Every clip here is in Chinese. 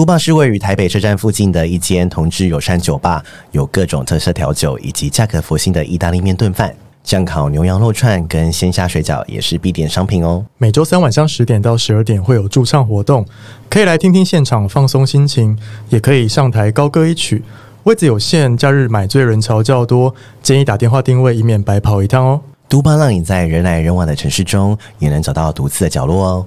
都霸是位于台北车站附近的一间同志友善酒吧，有各种特色调酒以及价格佛心的意大利面炖饭，酱烤牛羊肉串跟鲜虾水饺也是必点商品哦。每周三晚上十点到十二点会有驻唱活动，可以来听听现场放松心情，也可以上台高歌一曲。位子有限，假日买醉人潮较多，建议打电话定位，以免白跑一趟哦。都巴让你在人来人往的城市中，也能找到独自的角落哦。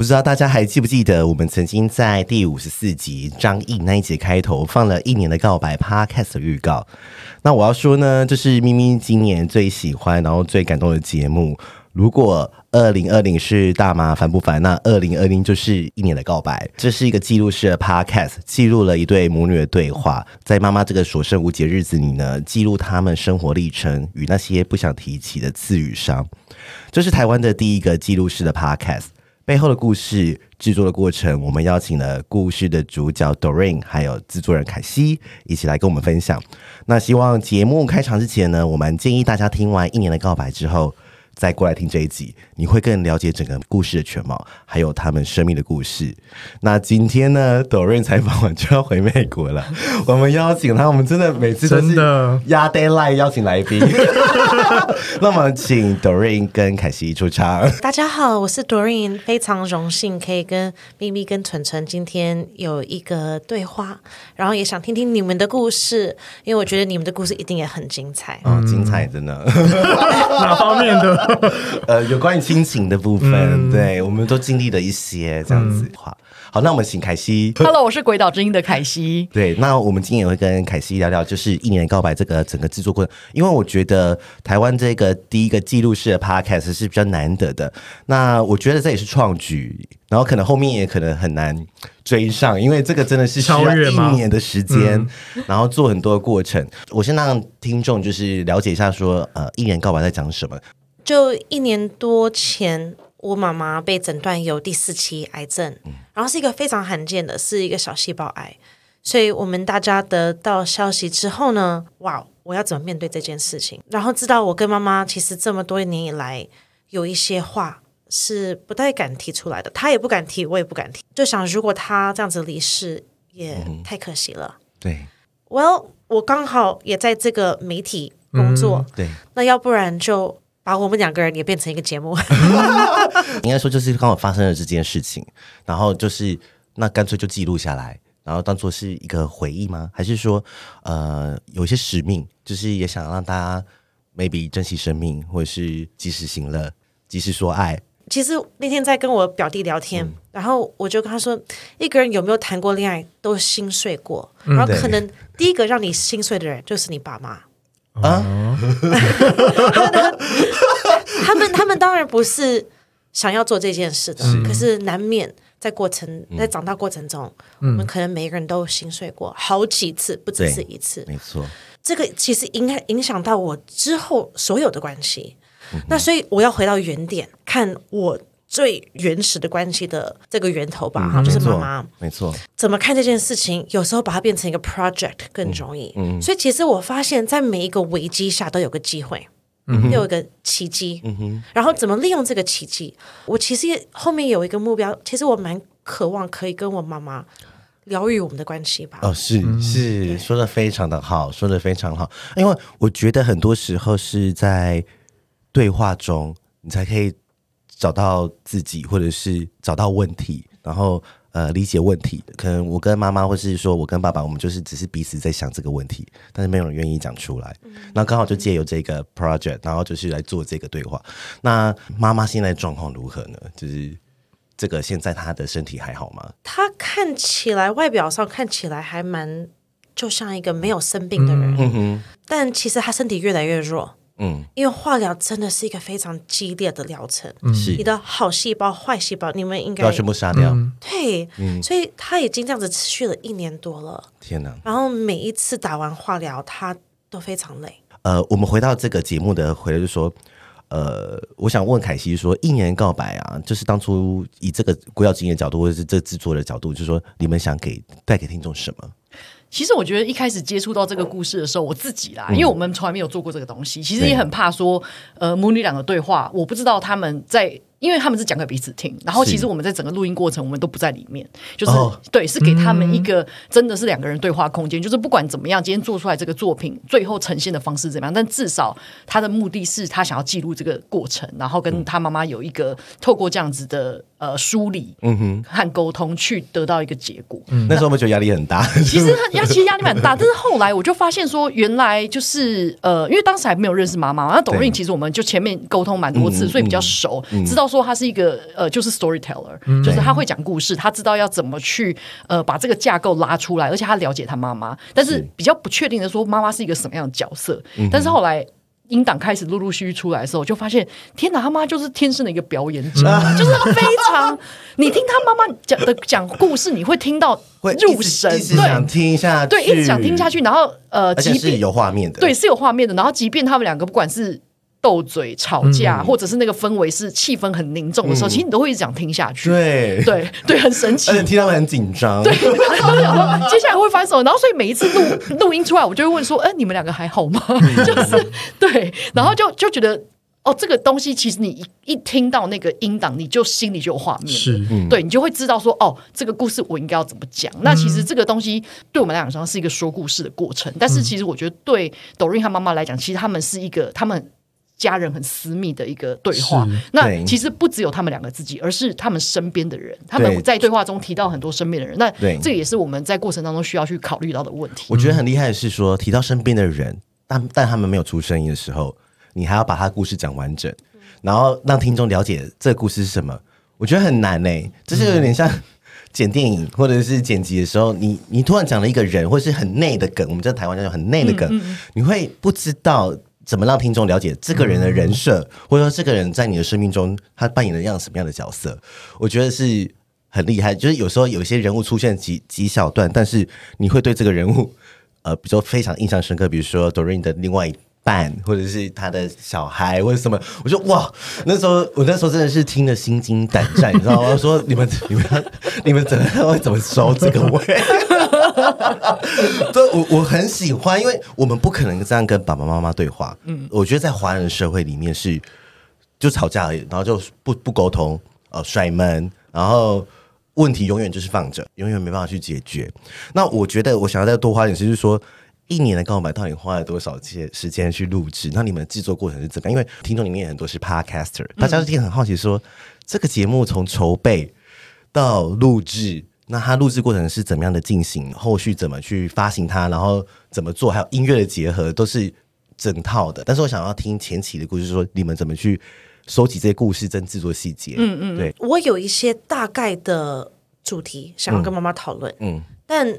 不知道大家还记不记得，我们曾经在第五十四集张毅那一集开头放了一年的告白 Podcast 预告。那我要说呢，这是咪咪今年最喜欢，然后最感动的节目。如果二零二零是大麻烦不烦？那二零二零就是一年的告白。这是一个记录式的 Podcast，记录了一对母女的对话，在妈妈这个所剩无几的日子里呢，记录他们生活历程与那些不想提起的刺与伤。这是台湾的第一个记录式的 Podcast。背后的故事、制作的过程，我们邀请了故事的主角 Doreen，还有制作人凯西一起来跟我们分享。那希望节目开场之前呢，我们建议大家听完一年的告白之后，再过来听这一集，你会更了解整个故事的全貌，还有他们生命的故事。那今天呢，Doreen 采访完就要回美国了，我们邀请他，我们真的每次都是压 deadline 邀请来宾。那我们请 Doreen 跟凯西出场。大家好，我是 Doreen，非常荣幸可以跟咪咪跟纯纯今天有一个对话，然后也想听听你们的故事，因为我觉得你们的故事一定也很精彩。嗯，精彩真的。哪方面的？呃，有关于亲情的部分，嗯、对，我们都经历了一些这样子的话。好，那我们请凯西。Hello，我是鬼岛之音的凯西。对，那我们今天也会跟凯西聊聊，就是一年告白这个整个制作过程。因为我觉得台湾这个第一个记录式的 Podcast 是比较难得的。那我觉得这也是创举，然后可能后面也可能很难追上，因为这个真的是需要一年的时间，然后做很多的过程。我先让听众就是了解一下说，说呃，一年告白在讲什么。就一年多前。我妈妈被诊断有第四期癌症，然后是一个非常罕见的，是一个小细胞癌。所以我们大家得到消息之后呢，哇，我要怎么面对这件事情？然后知道我跟妈妈其实这么多年以来有一些话是不太敢提出来的，她也不敢提，我也不敢提。就想如果她这样子离世，也太可惜了。嗯、对，Well，我刚好也在这个媒体工作，嗯、对，那要不然就。把我们两个人也变成一个节目，应该说就是刚好发生了这件事情，然后就是那干脆就记录下来，然后当做是一个回忆吗？还是说呃有一些使命，就是也想让大家 maybe 珍惜生命，或者是及时行乐，及时说爱。其实那天在跟我表弟聊天，嗯、然后我就跟他说，一个人有没有谈过恋爱都心碎过，嗯、然后可能第一个让你心碎的人就是你爸妈。啊，他们他们当然不是想要做这件事的，是可是难免在过程在长大过程中，嗯、我们可能每个人都心碎过好几次，不只是一次。没错，这个其实应该影响到我之后所有的关系。嗯、那所以我要回到原点，看我。最原始的关系的这个源头吧，哈、嗯，就是妈妈，没错。怎么看这件事情？有时候把它变成一个 project 更容易。嗯，嗯，所以其实我发现，在每一个危机下都有个机会，嗯有一个奇迹。嗯哼。然后怎么利用这个奇迹？我其实后面有一个目标，其实我蛮渴望可以跟我妈妈疗愈我们的关系吧。哦，是是，说的非常的好，说的非常好。因为我觉得很多时候是在对话中，你才可以。找到自己，或者是找到问题，然后呃理解问题。可能我跟妈妈，或是说我跟爸爸，我们就是只是彼此在想这个问题，但是没有人愿意讲出来。那刚好就借由这个 project，然后就是来做这个对话。那妈妈现在状况如何呢？就是这个现在她的身体还好吗？她看起来外表上看起来还蛮就像一个没有生病的人，但其实她身体越来越弱。嗯，因为化疗真的是一个非常激烈的疗程，是你的好细胞、坏细胞，你们应该要全部杀掉。对，所以他已经这样子持续了一年多了。天哪！然后每一次打完化疗，他都非常累。呃，我们回到这个节目的回来就说，呃，我想问凯西说，一年告白啊，就是当初以这个国药经验角度，或者是这制作的角度，就是说你们想给带给听众什么？其实我觉得一开始接触到这个故事的时候，我自己啦，因为我们从来没有做过这个东西，其实也很怕说，呃，母女两个对话，我不知道他们在。因为他们是讲给彼此听，然后其实我们在整个录音过程，我们都不在里面，就是、哦、对，是给他们一个真的是两个人对话空间，嗯、就是不管怎么样，今天做出来这个作品，最后呈现的方式怎么样，但至少他的目的是他想要记录这个过程，然后跟他妈妈有一个透过这样子的呃梳理，嗯哼，和沟通去得到一个结果。嗯、那时候我们觉得压力很大，其实压其实压力蛮大，但是后来我就发现说，原来就是呃，因为当时还没有认识妈妈，那 Doreen 其实我们就前面沟通蛮多次，所以比较熟，嗯、知道说他是一个。呃，就是 storyteller，、嗯、就是他会讲故事，他知道要怎么去呃把这个架构拉出来，而且他了解他妈妈，但是比较不确定的说妈妈是一个什么样的角色。是但是后来音档开始陆陆续续出来的时候，就发现天哪，他妈就是天生的一个表演者，啊、就是他非常，你听他妈妈讲的讲故事，你会听到入神，对想听下去，对，一直想听下去，然后呃，即便是有画面的，对，是有画面的，然后即便他们两个不管是。斗嘴、吵架，嗯、或者是那个氛围是气氛很凝重的时候，嗯、其实你都会一直想听下去。对 对对，很神奇。而且听他们很紧张。对，接下来会翻手，然后所以每一次录录音出来，我就会问说：“哎、欸，你们两个还好吗？” 就是对，然后就就觉得哦，这个东西其实你一一听到那个音档，你就心里就有画面。是，嗯、对你就会知道说：“哦，这个故事我应该要怎么讲？”那其实这个东西对我们来讲，是一个说故事的过程。但是其实我觉得，对 Doreen 和妈妈来讲，其实他们是一个他们。家人很私密的一个对话，是那其实不只有他们两个自己，而是他们身边的人。他们在对话中提到很多身边的人，那这个也是我们在过程当中需要去考虑到的问题。我觉得很厉害的是说，提到身边的人，但但他们没有出声音的时候，你还要把他故事讲完整，然后让听众了解这个故事是什么。我觉得很难呢、欸，这是有点像剪电影或者是剪辑的时候，你你突然讲了一个人，或是很内的梗，我们在台湾叫做很内的梗，嗯嗯你会不知道。怎么让听众了解这个人的人设，嗯、或者说这个人在你的生命中他扮演了样什么样的角色？我觉得是很厉害。就是有时候有些人物出现几几小段，但是你会对这个人物呃，比如说非常印象深刻。比如说 Doreen 的另外一半，或者是他的小孩，或者什么，我说哇，那时候我那时候真的是听得心惊胆战，你知道吗？我说你们你们你们怎么会怎么收这个尾？对，我我很喜欢，因为我们不可能这样跟爸爸妈妈对话。嗯，我觉得在华人社会里面是就吵架而已，然后就不不沟通，呃，甩门，然后问题永远就是放着，永远没办法去解决。那我觉得我想要再多花点时间，就是说一年的告白到底花了多少些时间去录制？那你们制作过程是怎么样？因为听众里面很多是 Podcaster，大家一定很好奇说，说、嗯、这个节目从筹备到录制。那它录制过程是怎么样的进行？后续怎么去发行它？然后怎么做？还有音乐的结合，都是整套的。但是我想要听前期的故事，说你们怎么去收集这些故事，跟制作细节。嗯嗯，对。我有一些大概的主题想要跟妈妈讨论。嗯，嗯，但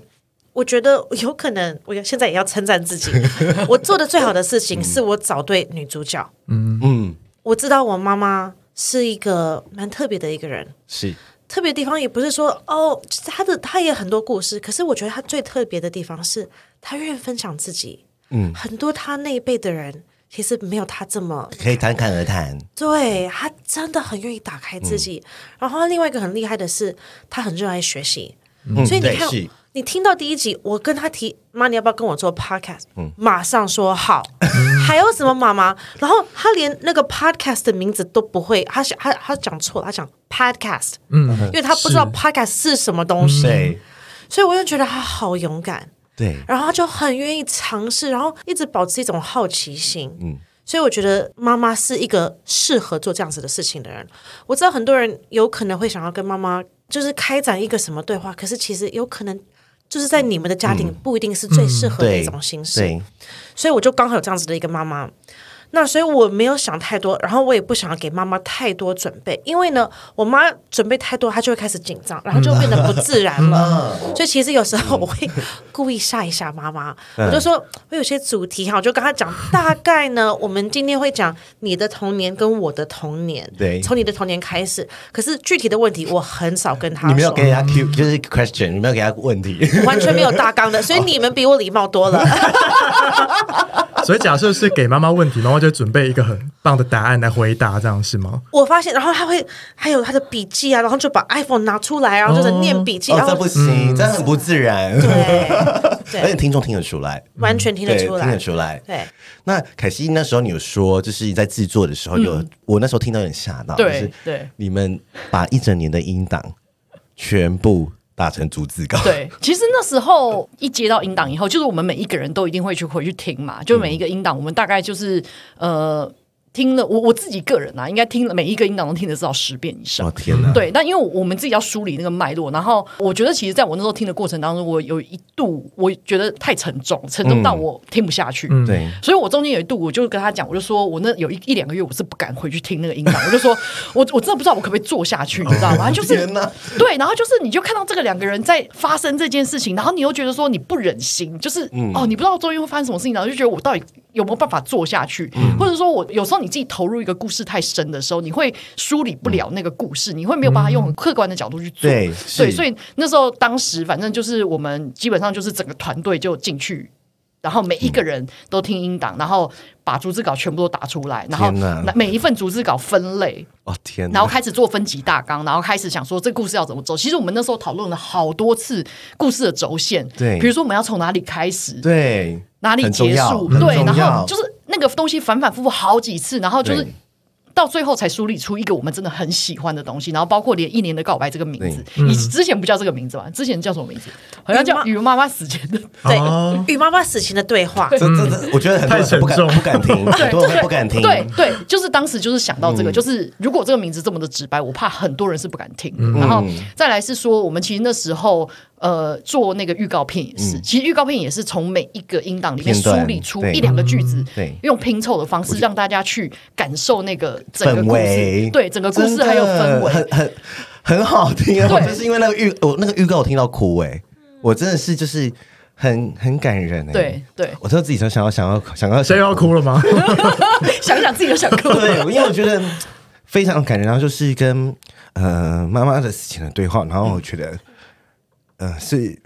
我觉得有可能，我现在也要称赞自己，我做的最好的事情是我找对女主角。嗯嗯，我知道我妈妈是一个蛮特别的一个人。是。特别地方也不是说哦，他的他也很多故事，可是我觉得他最特别的地方是他愿意分享自己。嗯，很多他那一辈的人其实没有他这么可以侃侃而谈。对，他真的很愿意打开自己。嗯、然后另外一个很厉害的是，他很热爱学习。嗯、所以你看。你听到第一集，我跟他提妈，你要不要跟我做 podcast？嗯，马上说好。还有什么妈妈？然后他连那个 podcast 的名字都不会，他想他他讲错了，他讲 podcast，嗯，因为他不知道 podcast 是什么东西，对，所以我就觉得他好勇敢，对，然后他就很愿意尝试，然后一直保持一种好奇心，嗯，所以我觉得妈妈是一个适合做这样子的事情的人。我知道很多人有可能会想要跟妈妈就是开展一个什么对话，可是其实有可能。就是在你们的家庭不一定是最适合的一种形式，所以我就刚好有这样子的一个妈妈。那所以我没有想太多，然后我也不想要给妈妈太多准备，因为呢，我妈准备太多，她就会开始紧张，然后就变得不自然了。嗯、所以其实有时候我会故意吓一吓妈妈，嗯、我就说我有些主题哈，我就跟她讲，大概呢，我们今天会讲你的童年跟我的童年，对，从你的童年开始。可是具体的问题我很少跟她说，你没有给她 Q，就是 question，你没有给她问题，完全没有大纲的，所以你们比我礼貌多了。所以假设是给妈妈问题，妈妈就准备一个很棒的答案来回答，这样是吗？我发现，然后他会还有他的笔记啊，然后就把 iPhone 拿出来，然后就是念笔记。哦，这不行，这很不自然。对，而且听众听得出来，完全听得出来，听得出来。对。那凯西那时候你有说，就是在制作的时候有，我那时候听到有点吓到，就是对，你们把一整年的音档全部。打成逐字稿。对，其实那时候一接到音档以后，就是我们每一个人都一定会去回去听嘛，就每一个音档，我们大概就是呃。听了我我自己个人啊，应该听了每一个音档都听得至少十遍以上。哦天哪！对，但因为我们自己要梳理那个脉络，然后我觉得其实在我那时候听的过程当中，我有一度我觉得太沉重，沉重到我听不下去。嗯、对，所以我中间有一度我就跟他讲，我就说我那有一一两个月我是不敢回去听那个音档，我就说 我我真的不知道我可不可以做下去，你知道吗？就是对，然后就是你就看到这个两个人在发生这件事情，然后你又觉得说你不忍心，就是、嗯、哦，你不知道中间会发生什么事情，然后就觉得我到底有没有办法做下去，嗯、或者说我有时候你自己投入一个。故事太深的时候，你会梳理不了那个故事，嗯、你会没有办法用很客观的角度去做。对，对，所以那时候当时反正就是我们基本上就是整个团队就进去，然后每一个人都听音档，嗯、然后把逐字稿全部都打出来，然后每一份逐字稿分类。哦天！然后开始做分级大纲，然后开始想说这故事要怎么走。其实我们那时候讨论了好多次故事的轴线，对，比如说我们要从哪里开始，对，哪里结束，对，然后就是那个东西反反复复好几次，然后就是。到最后才梳理出一个我们真的很喜欢的东西，然后包括连一年的告白这个名字，你之前不叫这个名字吧？之前叫什么名字？好像叫《与妈妈死前的》对，《与妈妈死前的对话》。真的，我觉得很多人不敢不敢听，很多人不敢听。对对，就是当时就是想到这个，就是如果这个名字这么的直白，我怕很多人是不敢听。然后再来是说，我们其实那时候。呃，做那个预告片也是，嗯、其实预告片也是从每一个音档里面梳理出一两个句子，对，用拼凑的方式让大家去感受那个整个故事，围。对，整个故事还有氛围，很很很好听啊！对就是因为那个预，我那个预告我听到哭哎、欸，我真的是就是很很感人哎、欸，对对，我知道自己想想要想要想要谁要哭了吗？想想自己都想哭，对，因为我觉得非常感人，然后就是跟呃妈妈的事情的对话，然后我觉得。嗯呃，是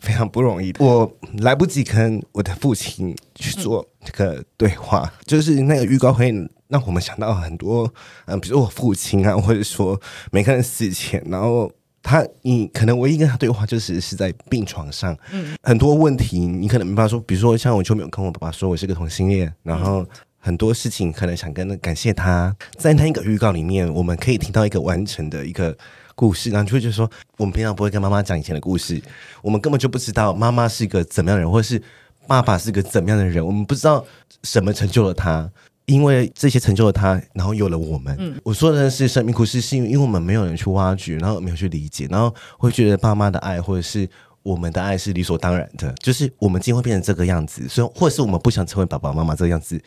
非常不容易的。我来不及跟我的父亲去做这个对话，嗯、就是那个预告会让我们想到很多，嗯、呃，比如说我父亲啊，或者说每个人死前，然后他，你可能唯一跟他对话就是是在病床上，嗯，很多问题你可能没办法说，比如说像我就没有跟我爸爸说我是个同性恋，然后很多事情可能想跟感谢他，在那一个预告里面，我们可以听到一个完整的一个。故事，然后就会觉得说，我们平常不会跟妈妈讲以前的故事，我们根本就不知道妈妈是一个怎么样的人，或者是爸爸是个怎么样的人，我们不知道什么成就了他，因为这些成就了他，然后有了我们。嗯，我说的是生命故事，是因为因为我们没有人去挖掘，然后没有去理解，然后会觉得爸妈的爱或者是我们的爱是理所当然的，就是我们今天会变成这个样子，所以或者是我们不想成为爸爸妈妈这个样子。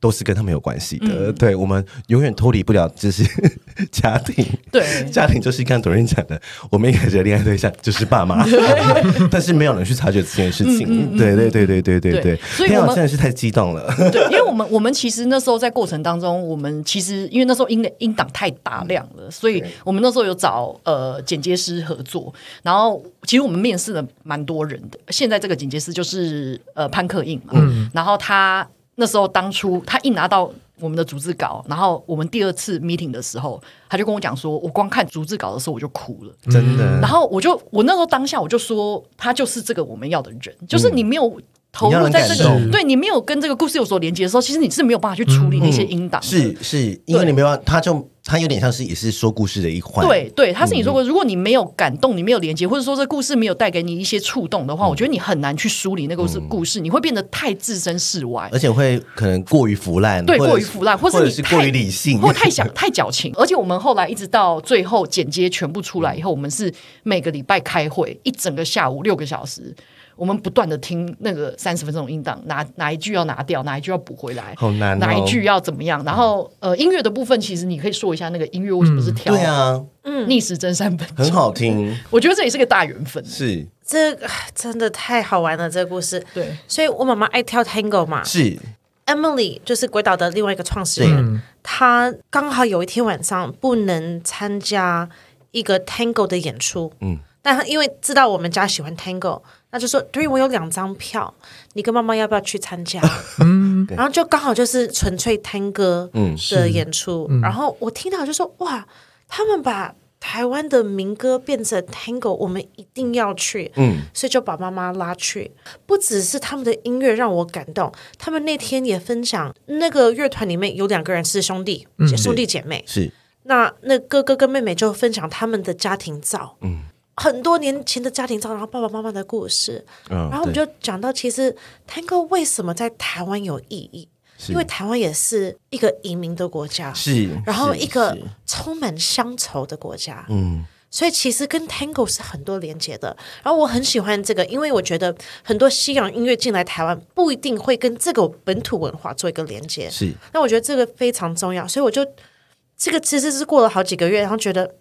都是跟他们有关系的，嗯、对，我们永远脱离不了，就是 家庭。对，家庭就是刚刚 Doreen 讲的，我们一开始的恋爱对象就是爸妈，但是没有人去察觉这件事情。嗯嗯嗯、对对对对对对对，对所以我们真的是太激动了。对，因为我们我们其实那时候在过程当中，我们其实因为那时候音音档太大量了，所以我们那时候有找呃剪接师合作，然后其实我们面试了蛮多人的。现在这个剪接师就是呃潘克印嘛，嗯、然后他。那时候，当初他一拿到我们的逐字稿，然后我们第二次 meeting 的时候，他就跟我讲说：“我光看逐字稿的时候我就哭了，真的。”然后我就我那时候当下我就说：“他就是这个我们要的人，就是你没有。”投入在这个，对你没有跟这个故事有所连接的时候，其实你是没有办法去处理那些音档、嗯。是是，因为你没有办法，他就他有点像是也是说故事的一环。对对，他是你说过，如果你没有感动，你没有连接，或者说这故事没有带给你一些触动的话，嗯、我觉得你很难去梳理那个是故事，嗯、你会变得太置身事外，而且会可能过于腐烂，对，过于腐烂，或是你是过于理性，或太想太矫情。而且我们后来一直到最后剪接全部出来以后，我们是每个礼拜开会，一整个下午六个小时。我们不断的听那个三十分钟音档，哪哪一句要拿掉，哪一句要补回来，好难、哦，哪一句要怎么样？然后呃，音乐的部分，其实你可以说一下那个音乐为什么是跳、嗯？对啊，嗯，逆时针三分很好听。我觉得这也是个大缘分。是这个真的太好玩了，这个故事。对，所以我妈妈爱跳 Tango 嘛。是 Emily，就是鬼岛的另外一个创始人，她刚好有一天晚上不能参加一个 Tango 的演出。嗯。但他因为知道我们家喜欢 Tango，那就说：“对，我有两张票，你跟妈妈要不要去参加？”嗯，然后就刚好就是纯粹 Tango 的演出。嗯、然后我听到就说：“哇，他们把台湾的民歌变成 Tango，我们一定要去。”嗯，所以就把妈妈拉去。不只是他们的音乐让我感动，他们那天也分享，那个乐团里面有两个人是兄弟，嗯、兄弟姐妹。是那那哥哥跟妹妹就分享他们的家庭照。嗯。很多年前的家庭照，然后爸爸妈妈的故事，哦、然后我们就讲到，其实 Tango 为什么在台湾有意义？因为台湾也是一个移民的国家，是，然后一个充满乡愁的国家，嗯，所以其实跟 Tango 是很多连接的。然后我很喜欢这个，因为我觉得很多西洋音乐进来台湾，不一定会跟这个本土文化做一个连接，是。那我觉得这个非常重要，所以我就这个其实是过了好几个月，然后觉得。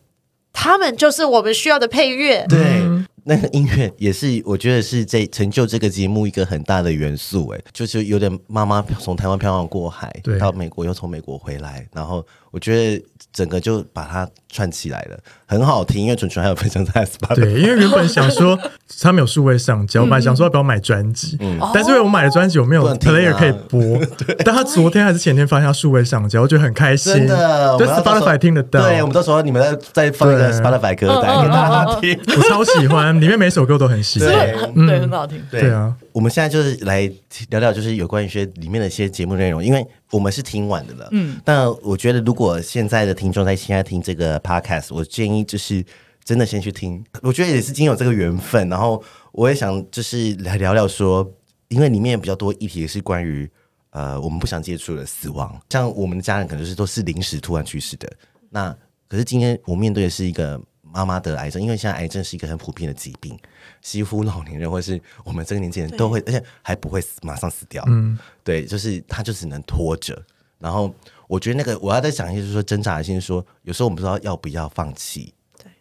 他们就是我们需要的配乐，对，那个音乐也是，我觉得是这成就这个节目一个很大的元素，哎，就是有点妈妈从台湾漂洋过海，对。到美国又从美国回来，然后我觉得整个就把它串起来了，很好听。因为纯纯还有分享在 Spotify，对，因为原本想说他们有数位上交，我本来想说要不要买专辑，嗯，但是因为我买的专辑我没有 player 可以播，对但他昨天还是前天发现他数位上交，我觉得很开心，真的，对 Spotify 听得到，对，我们到时候你们再再放一个 Spotify 歌单给大家听，我超喜欢，里面每首歌都很喜欢，对，对，很好听，对啊。我们现在就是来聊聊，就是有关于一些里面的一些节目内容，因为我们是听完的了。嗯，但我觉得如果现在的听众在现在听这个 podcast，我建议就是真的先去听。我觉得也是经有这个缘分，然后我也想就是来聊聊说，因为里面比较多议题是关于呃我们不想接触的死亡，像我们的家人可能是都是临时突然去世的。那可是今天我面对的是一个。妈妈得癌症，因为现在癌症是一个很普遍的疾病，几乎老年人或是我们这个年纪人都会，而且还不会死，马上死掉。嗯，对，就是他就只能拖着。然后我觉得那个我要再讲一下，就是说挣扎的心，说有时候我们不知道要不要放弃。对，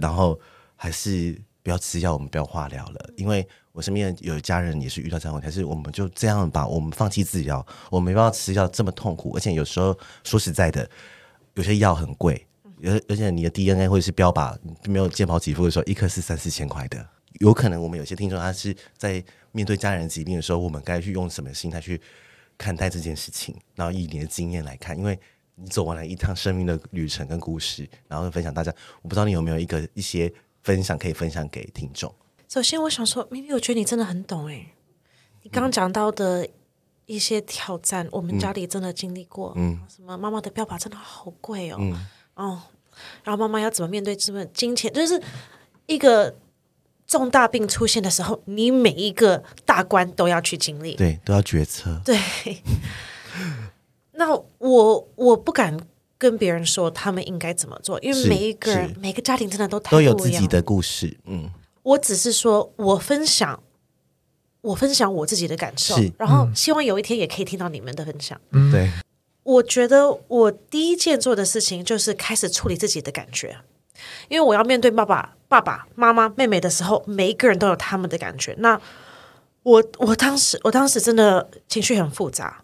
然后还是不要吃药，我们不要化疗了，因为我身边有家人也是遇到这样问题，还是我们就这样吧，我们放弃治疗，我们没办法吃药这么痛苦，而且有时候说实在的，有些药很贵。而而且你的 DNA 或者是标靶没有健保给付的时候，一颗是三四千块的，有可能我们有些听众他是在面对家人疾病的时候，我们该去用什么心态去看待这件事情？然后以你的经验来看，因为你走完了一趟生命的旅程跟故事，然后分享大家，我不知道你有没有一个一些分享可以分享给听众。首先，我想说，咪咪，我觉得你真的很懂哎，你刚刚讲到的一些挑战，我们家里真的经历过，嗯，什么妈妈的标靶真的好贵哦，嗯，哦。然后妈妈要怎么面对这份金钱？就是一个重大病出现的时候，你每一个大关都要去经历，对，都要决策。对，那我我不敢跟别人说他们应该怎么做，因为每一个人、每个家庭真的都都有自己的故事。嗯，我只是说我分享，我分享我自己的感受，然后希望有一天也可以听到你们的分享。嗯，对。我觉得我第一件做的事情就是开始处理自己的感觉，因为我要面对爸爸、爸爸妈妈、妹妹的时候，每一个人都有他们的感觉。那我我当时我当时真的情绪很复杂，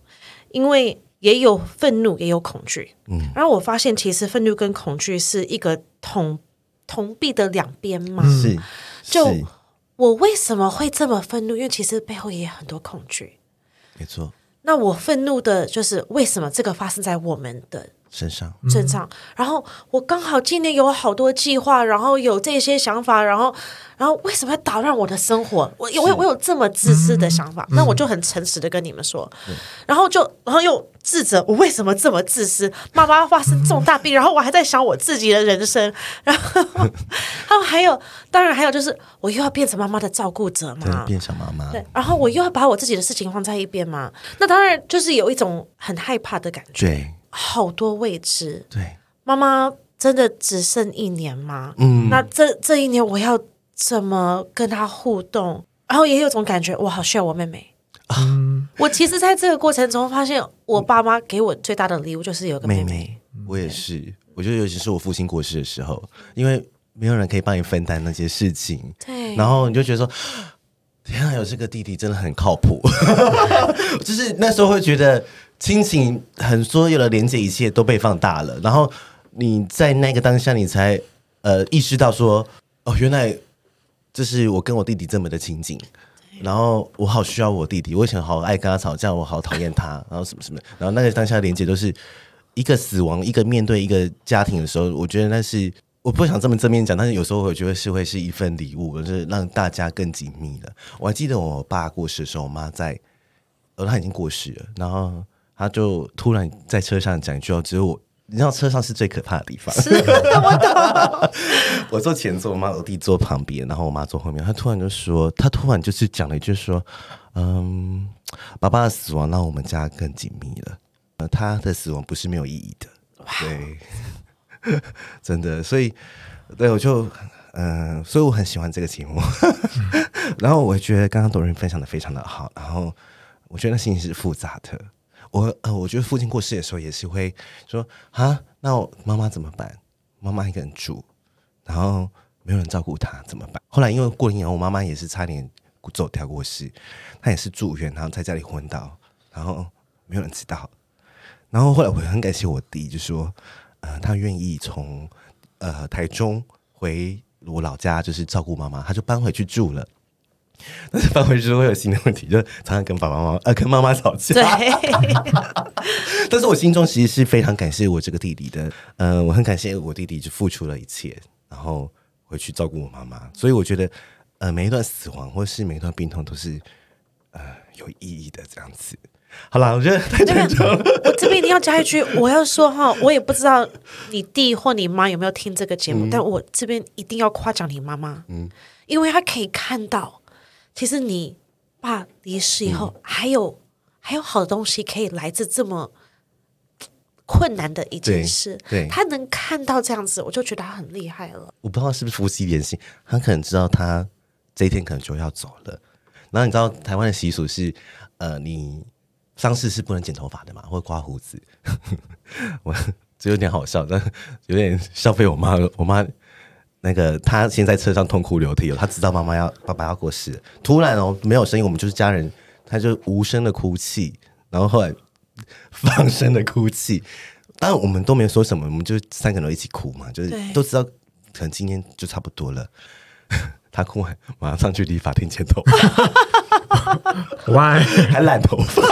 因为也有愤怒，也有恐惧。嗯，然后我发现其实愤怒跟恐惧是一个同同币的两边嘛。是，就我为什么会这么愤怒？因为其实背后也有很多恐惧。没错。那我愤怒的就是为什么这个发生在我们的身上，身上。然后我刚好今年有好多计划，然后有这些想法，然后，然后为什么要打乱我的生活？我有我有我有这么自私的想法，那我就很诚实的跟你们说，然后就然后又自责我为什么这么自私？妈妈发生重大病，然后我还在想我自己的人生，然后，然后还有，当然还有就是我又要变成妈妈的照顾者嘛，变成妈妈，对，然后我又要把我自己的事情放在一边嘛，那当然就是有一种很害怕的感觉，对。好多未知，对，妈妈真的只剩一年吗？嗯，那这这一年我要怎么跟她互动？然后也有种感觉，我好需要我妹妹。嗯，我其实在这个过程中发现，我爸妈给我最大的礼物就是有个妹妹。妹妹我也是，我觉得尤其是我父亲过世的时候，因为没有人可以帮你分担那些事情，对，然后你就觉得说，天啊，有这个弟弟真的很靠谱，就是那时候会觉得亲情很所有的连接，一切都被放大了，然后你在那个当下，你才呃意识到说，哦，原来这是我跟我弟弟这么的亲近。然后我好需要我弟弟，我以前好爱跟他吵架，我好讨厌他，然后什么什么，然后那个当下的连接都是一个死亡，一个面对一个家庭的时候，我觉得那是我不想这么正面讲，但是有时候我觉得是会是一份礼物，就是让大家更紧密了。我还记得我爸过世的时候，我妈在，呃，他已经过世了，然后他就突然在车上讲一句话，只有我。你知道车上是最可怕的地方。是，我懂。我坐前座，我妈我弟坐旁边，然后我妈坐后面。她突然就说，她突然就是讲了一句说：“嗯，爸爸的死亡让我们家更紧密了。呃，他的死亡不是没有意义的。”对，真的。所以，对我就嗯、呃，所以我很喜欢这个节目。然后我觉得刚刚 Doreen 分享的非常的好。然后我觉得那心情是复杂的。我呃，我觉得父亲过世的时候也是会说啊，那我妈妈怎么办？妈妈一个人住，然后没有人照顾她怎么办？后来因为过年，我妈妈也是差点走掉过世，她也是住院，然后在家里昏倒，然后没有人知道。然后后来我很感谢我弟，就说呃，他愿意从呃台中回我老家，就是照顾妈妈，他就搬回去住了。但是搬回去会有新的问题，就常常跟爸爸妈妈呃跟妈妈吵架。对，但是我心中其实是非常感谢我这个弟弟的，嗯、呃，我很感谢我弟弟就付出了一切，然后回去照顾我妈妈。所以我觉得，呃，每一段死亡或是每一段病痛都是呃有意义的这样子。好了，我觉得。我这边一定要加一句，我要说哈，我也不知道你弟或你妈有没有听这个节目，嗯、但我这边一定要夸奖你妈妈，嗯，因为他可以看到。其实你爸离世以后，还有、嗯、还有好东西可以来自这么困难的一件事。对，对他能看到这样子，我就觉得他很厉害了。我不知道是不是夫妻连心，他可能知道他这一天可能就要走了。然后你知道台湾的习俗是，呃，你丧事是不能剪头发的嘛，或者刮胡子。我这有点好笑，但有点消费我妈，我妈。那个他先在车上痛哭流涕了，他知道妈妈要爸爸要过世，突然哦没有声音，我们就是家人，他就无声的哭泣，然后后来放声的哭泣，当然我们都没有说什么，我们就三个人一起哭嘛，就是都知道可能今天就差不多了。他哭完马上去理发店剪头发，哇，还染头发。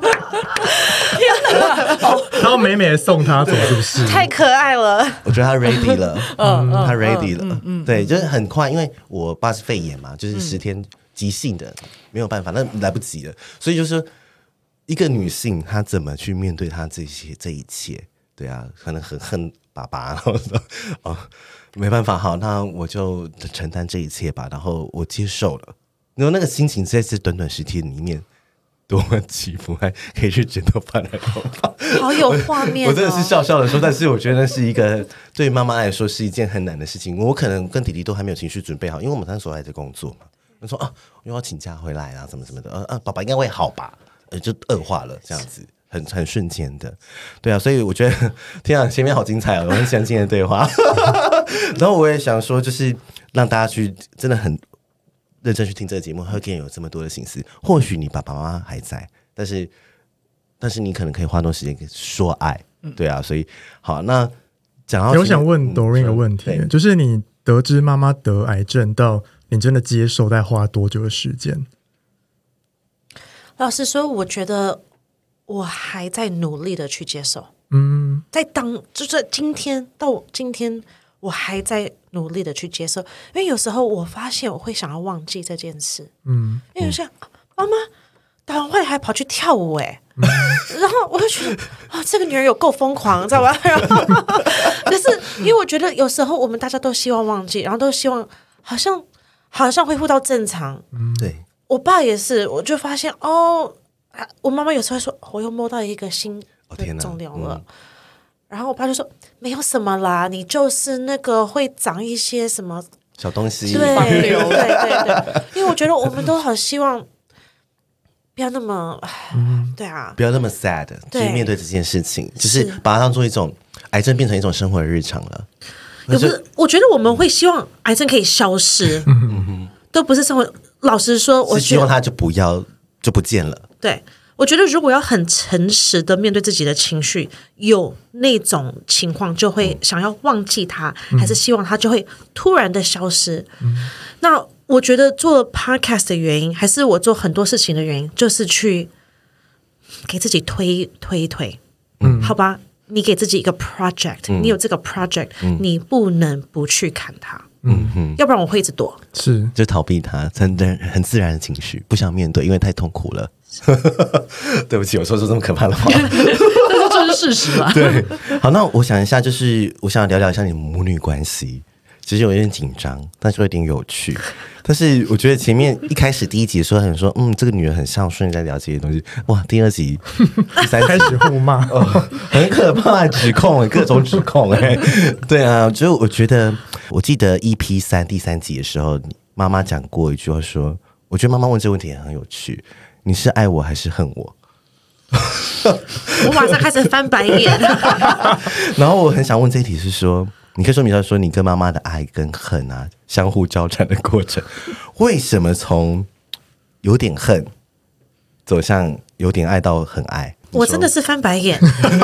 天哪！然后美美的送他走，是不是？太可爱了。我觉得他 ready 了，嗯，他 ready 了，嗯，对，就是很快，因为我爸是肺炎嘛，就是十天急性的，没有办法，那来不及了。所以就是一个女性，她怎么去面对她这些这一切？对啊，可能很恨爸爸，然后说哦，没办法，好，那我就承担这一切吧。然后我接受了，然后那个心情在这短短十天里面。多么起伏，还可以去剪头发、染头发，好有画面、哦我。我真的是笑笑的说，但是我觉得那是一个对妈妈来说是一件很难的事情。我可能跟弟弟都还没有情绪准备好，因为我们那时候还在工作嘛。他说啊，我又要请假回来啊，什么什么的。呃、啊、呃，爸爸应该会好吧？呃，就恶化了，这样子，很很瞬间的。对啊，所以我觉得天啊，前面好精彩哦，我很喜欢今天的对话。然后我也想说，就是让大家去真的很。认真去听这个节目，会给你有这么多的心思。或许你爸爸妈妈还在，但是，但是你可能可以花多时间说爱，嗯、对啊。所以，好，那讲到，我想问 Doreen 一个问题，就是你得知妈妈得癌症到你真的接受，在花多久的时间？老实说，我觉得我还在努力的去接受。嗯，在当就是今天到今天。我还在努力的去接受，因为有时候我发现我会想要忘记这件事，嗯，因为像妈妈打完会还跑去跳舞，哎、嗯，然后我就觉得啊、哦，这个女人有够疯狂，知道吧？然后就是因为我觉得有时候我们大家都希望忘记，然后都希望好像好像恢复到正常，嗯，对，我爸也是，我就发现哦，我妈妈有时候会说，我又摸到一个新的肿瘤了。哦然后我爸就说：“没有什么啦，你就是那个会长一些什么小东西，对对对对，因为我觉得我们都很希望不要那么，对啊，不要那么 sad，就对是面对这件事情，就是把它当做一种癌症变成一种生活的日常了。也不是，我觉得我们会希望癌症可以消失，都不是生活。老实说，我希望它就不要就不见了。对，我觉得如果要很诚实的面对自己的情绪，有那种情况就会想要忘记他，嗯、还是希望他就会突然的消失。嗯、那我觉得做 podcast 的原因，还是我做很多事情的原因，就是去给自己推推一推。嗯，好吧，你给自己一个 project，、嗯、你有这个 project，、嗯、你不能不去看它。嗯。哼，要不然我会一直躲，是。就逃避它，真的很自然的情绪，不想面对，因为太痛苦了。对不起，我说出这么可怕的话，这是事实吧？对，好，那我想一下，就是我想聊聊一下你母女关系。其实有一点紧张，但是有点有趣。但是我觉得前面一开始第一集的时候，很说，嗯，这个女人很孝顺，在聊这些东西。哇，第二集、第三集开始互骂，哦，很可怕的指控，各种指控。哎，对啊，就我觉得，我记得 EP 三第三集的时候，妈妈讲过一句话，说，我觉得妈妈问这个问题也很有趣，你是爱我还是恨我？我马上开始翻白眼。然后我很想问这一题是说。你可以说明一下，说你跟妈妈的爱跟恨啊，相互交缠的过程，为什么从有点恨走向有点爱到很爱？我真的是翻白眼，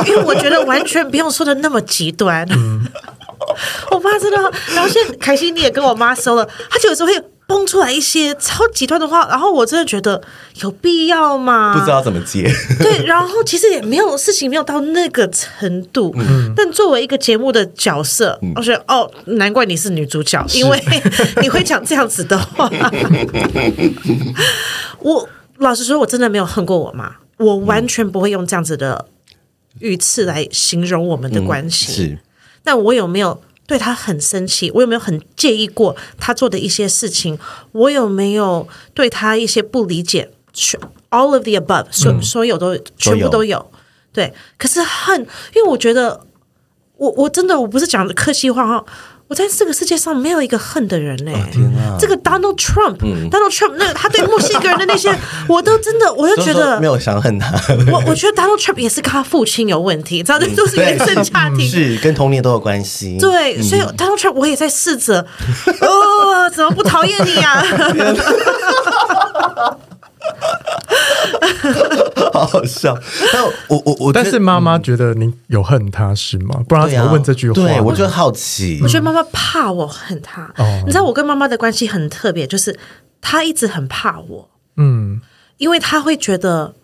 因为我觉得完全不用说的那么极端。嗯、我妈真的，然后现在凯西你也跟我妈说了，她就有时候会。蹦出来一些超极端的话，然后我真的觉得有必要吗？不知道怎么接。对，然后其实也没有事情没有到那个程度，嗯、但作为一个节目的角色，嗯、我觉得哦，难怪你是女主角，因为你会讲这样子的话。我老实说，我真的没有恨过我妈，我完全不会用这样子的语词来形容我们的关系。嗯、是，但我有没有？对他很生气，我有没有很介意过他做的一些事情？我有没有对他一些不理解？All of the above，所、嗯、所有都全部都有。对，可是恨，因为我觉得我我真的我不是讲的客气话哈。我在这个世界上没有一个恨的人嘞、欸，哦啊、这个 Donald Trump，Donald、嗯、Trump 那个他对墨西哥人的那些，我都真的，我就觉得没有想恨他。我我觉得 Donald Trump 也是跟他父亲有问题，知道这、嗯、都是原生家庭，是跟童年都有关系。对，所以 Donald Trump 我也在试着，哦，怎么不讨厌你呀、啊？好好笑，但我我我，但是妈妈觉得你有恨她是吗？不然她怎么问这句话？对，我就好奇。我觉得妈妈怕我恨她。哦，你知道我跟妈妈的关系很特别，就是她一直很怕我。嗯，因为她会觉得，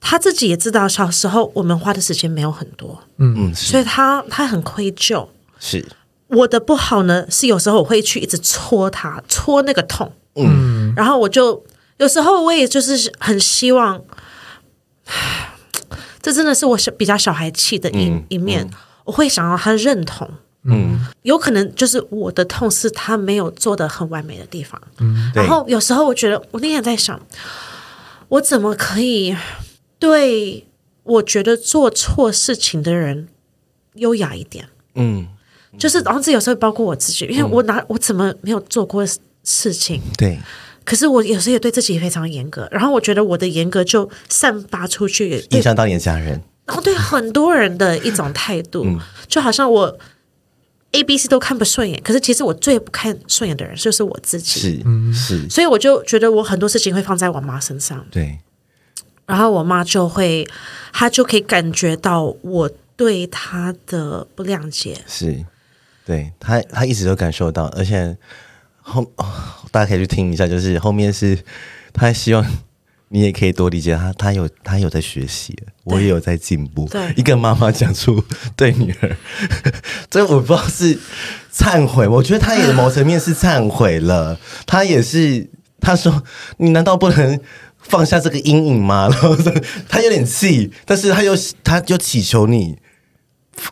她自己也知道小时候我们花的时间没有很多。嗯嗯，所以她她很愧疚。是我的不好呢，是有时候我会去一直戳她，戳那个痛。嗯，然后我就。有时候我也就是很希望，这真的是我小比较小孩气的一、嗯、一面。嗯、我会想要他认同，嗯，有可能就是我的痛是他没有做的很完美的地方。嗯，然后有时候我觉得，我那天在想，我怎么可以对我觉得做错事情的人优雅一点？嗯，就是然后这有时候包括我自己，因为我哪我怎么没有做过事情？对。可是我有时候也对自己非常严格，然后我觉得我的严格就散发出去，影响到你的家人，然后对很多人的一种态度，嗯、就好像我 A、B、C 都看不顺眼，可是其实我最不看顺眼的人就是我自己，是是，所以我就觉得我很多事情会放在我妈身上，对，然后我妈就会，她就可以感觉到我对她的不谅解，是，对她，她一直都感受到，而且。后哦，大家可以去听一下，就是后面是，他希望你也可以多理解他，他有他有在学习，我也有在进步。对，一个妈妈讲出对女儿，这我不知道是忏悔，我觉得他也某层面是忏悔了。他也是他说，你难道不能放下这个阴影吗？然后他有点气，但是他又他就祈求你。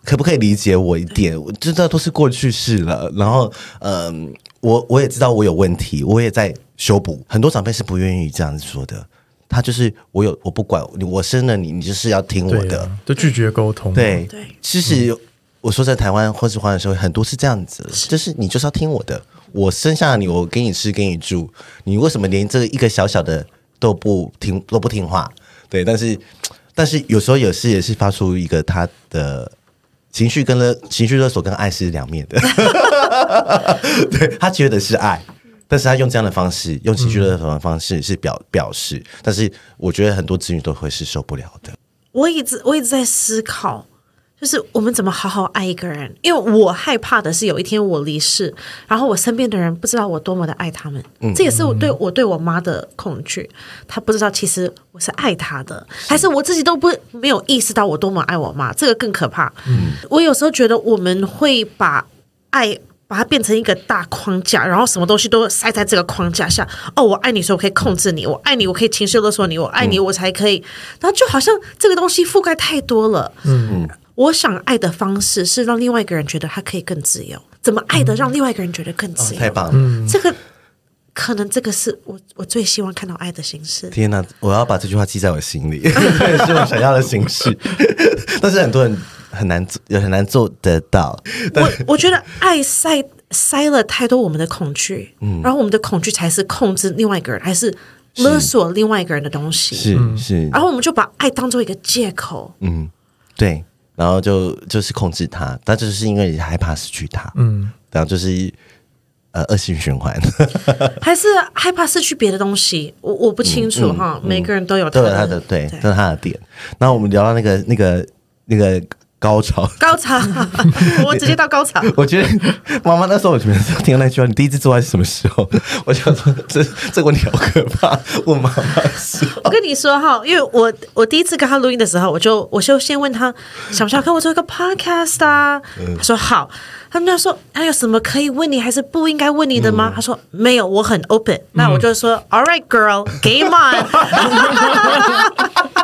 可不可以理解我一点？我知道都是过去式了。然后，嗯、呃，我我也知道我有问题，我也在修补。很多长辈是不愿意这样子说的。他就是我有，我不管，我生了你，你就是要听我的，就拒绝沟通。对对，其实我说在台湾或是华人社会，很多是这样子，就是你就是要听我的，我生下你，我给你吃给你住，你为什么连这一个小小的都不听都不听话？对，但是但是有时候有时也是发出一个他的情绪跟勒情绪勒索跟爱是两面的，对，他觉得是爱。但是他用这样的方式，用情绪勒索的方式是表表示，但是我觉得很多子女都会是受不了的。我一直我一直在思考，就是我们怎么好好爱一个人？因为我害怕的是有一天我离世，然后我身边的人不知道我多么的爱他们。嗯，这也是我对我对我妈的恐惧，她不知道其实我是爱她的，还是我自己都不没有意识到我多么爱我妈，这个更可怕。嗯，我有时候觉得我们会把爱。把它变成一个大框架，然后什么东西都塞在这个框架下。哦，我爱你，所以我可以控制你；我爱你，我可以情绪勒索你；我爱你，我才可以。嗯、然后就好像这个东西覆盖太多了。嗯嗯。我想爱的方式是让另外一个人觉得他可以更自由。怎么爱的让另外一个人觉得更自由？哦、太棒了！嗯、这个可能这个是我我最希望看到爱的形式。天哪，我要把这句话记在我心里，这 也是我想要的形式。但是很多人。很难做，也很难做得到。我我觉得爱塞塞了太多我们的恐惧，嗯，然后我们的恐惧才是控制另外一个人，还是勒索另外一个人的东西，是是。然后我们就把爱当做一个借口，嗯，对，然后就就是控制他，但就是因为你害怕失去他，嗯，然后就是呃恶性循环，还是害怕失去别的东西，我我不清楚哈，每个人都有都有他的对，都有他的点。然后我们聊到那个那个那个。高潮，高潮，我直接到高潮。我觉得妈妈那时候，我觉得听到那句话，你第一次做爱是什么时候？我想说，这这个问题好可怕。问妈妈说，我跟你说哈，因为我我第一次跟他录音的时候，我就我就先问他，想不想跟我做一个 podcast 啊？嗯、他说好。他们就说，还有什么可以问你，还是不应该问你的吗？嗯、他说没有，我很 open。嗯、那我就说，All right, girl, game on。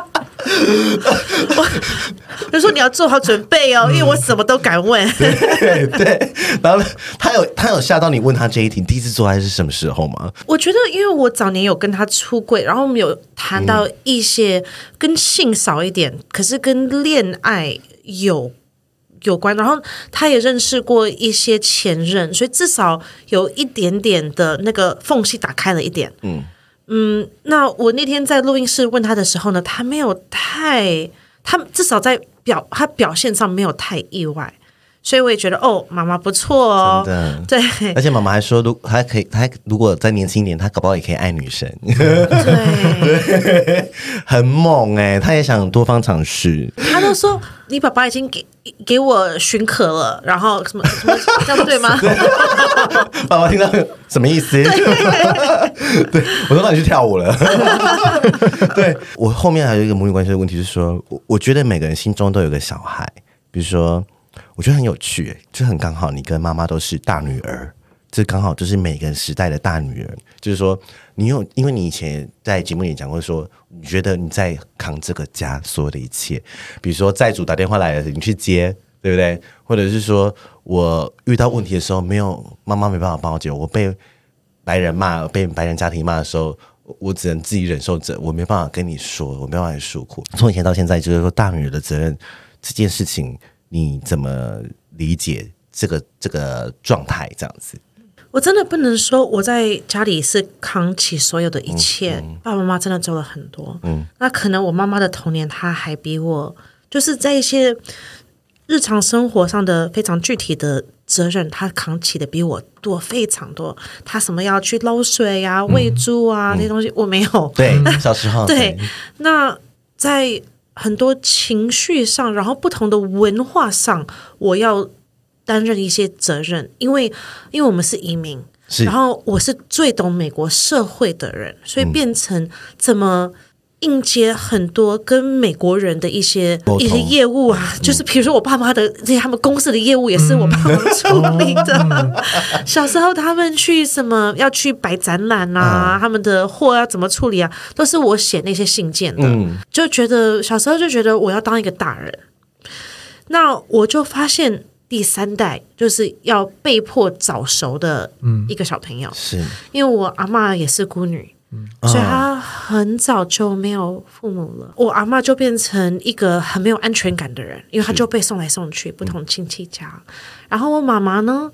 我就说你要做好准备哦，因为我什么都敢问。对对，然后他有他有吓到你问他这一题，第一次做爱是什么时候吗？我觉得，因为我早年有跟他出柜，然后我们有谈到一些跟性少一点，可是跟恋爱有有关，然后他也认识过一些前任，所以至少有一点点的那个缝隙打开了一点。嗯。嗯，那我那天在录音室问他的时候呢，他没有太，他至少在表他表现上没有太意外，所以我也觉得哦，妈妈不错哦，对，而且妈妈还说，如还可以，他如果再年轻一点，她搞不好也可以爱女生，对，很猛哎，她也想多方尝试，她都说。你爸爸已经给给我许可了，然后什么什么这样对吗？爸爸听到什么意思？对，对，我都让你去跳舞了。对，我后面还有一个母女关系的问题，是说，我我觉得每个人心中都有个小孩，比如说，我觉得很有趣，就很刚好，你跟妈妈都是大女儿。这刚好就是每个时代的大女人，就是说，你有，因为你以前在节目里讲过说，你觉得你在扛这个家所有的一切，比如说债主打电话来了，你去接，对不对？或者是说我遇到问题的时候，没有妈妈没办法帮我解决，我被白人骂，被白人家庭骂的时候，我只能自己忍受着，我没办法跟你说，我没办法诉苦。从以前到现在，就是说大女儿的责任这件事情，你怎么理解这个这个状态？这样子。我真的不能说我在家里是扛起所有的一切，嗯嗯、爸爸妈妈真的做了很多。嗯，那可能我妈妈的童年，她还比我就是在一些日常生活上的非常具体的责任，她扛起的比我多非常多。她什么要去捞水呀、啊、喂猪啊那些、嗯、东西，我没有。对，小时候。对那在很多情绪上，然后不同的文化上，我要。担任一些责任，因为因为我们是移民，是然后我是最懂美国社会的人，所以变成怎么应接很多跟美国人的一些一些业务啊，嗯、就是比如说我爸妈的这些他们公司的业务也是我爸妈处理的。嗯、小时候他们去什么要去摆展览啊，嗯、他们的货要怎么处理啊，都是我写那些信件的。嗯、就觉得小时候就觉得我要当一个大人，那我就发现。第三代就是要被迫早熟的一个小朋友，嗯、是。因为我阿嬷也是孤女，所以他很早就没有父母了。我阿嬷就变成一个很没有安全感的人，因为他就被送来送去不同亲戚家。然后我妈妈呢，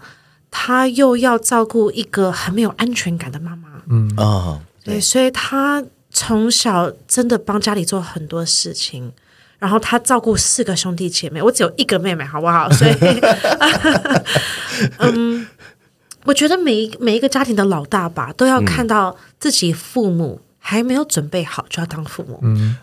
她又要照顾一个很没有安全感的妈妈。嗯啊，对，所以她从小真的帮家里做很多事情。然后她照顾四个兄弟姐妹，我只有一个妹妹，好不好？所以，嗯。我觉得每一每一个家庭的老大吧，都要看到自己父母还没有准备好，就要当父母。嗯。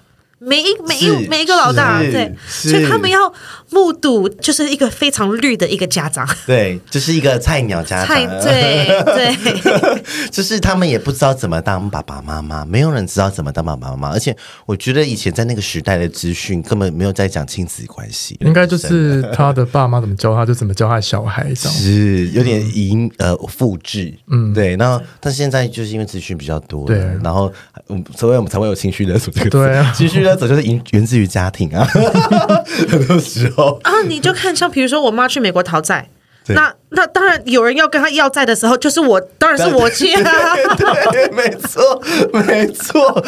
每一每一每一个老大，对，所以他们要目睹，就是一个非常绿的一个家长，对，就是一个菜鸟家长，对 对，就是他们也不知道怎么当爸爸妈妈，没有人知道怎么当爸爸妈妈，而且我觉得以前在那个时代的资讯根本没有在讲亲子关系，应该就是他的爸妈怎么教他，就怎么教他小孩，是有点影呃复制，嗯，对，那但现在就是因为资讯比较多，对，然后嗯，所以我们才会有情绪勒索这个对啊，情绪勒。这就是源源自于家庭啊，很多时候啊，你就看像比如说我妈去美国讨债，那那当然有人要跟她要债的时候，就是我，当然是我借啊，对，没错，没错，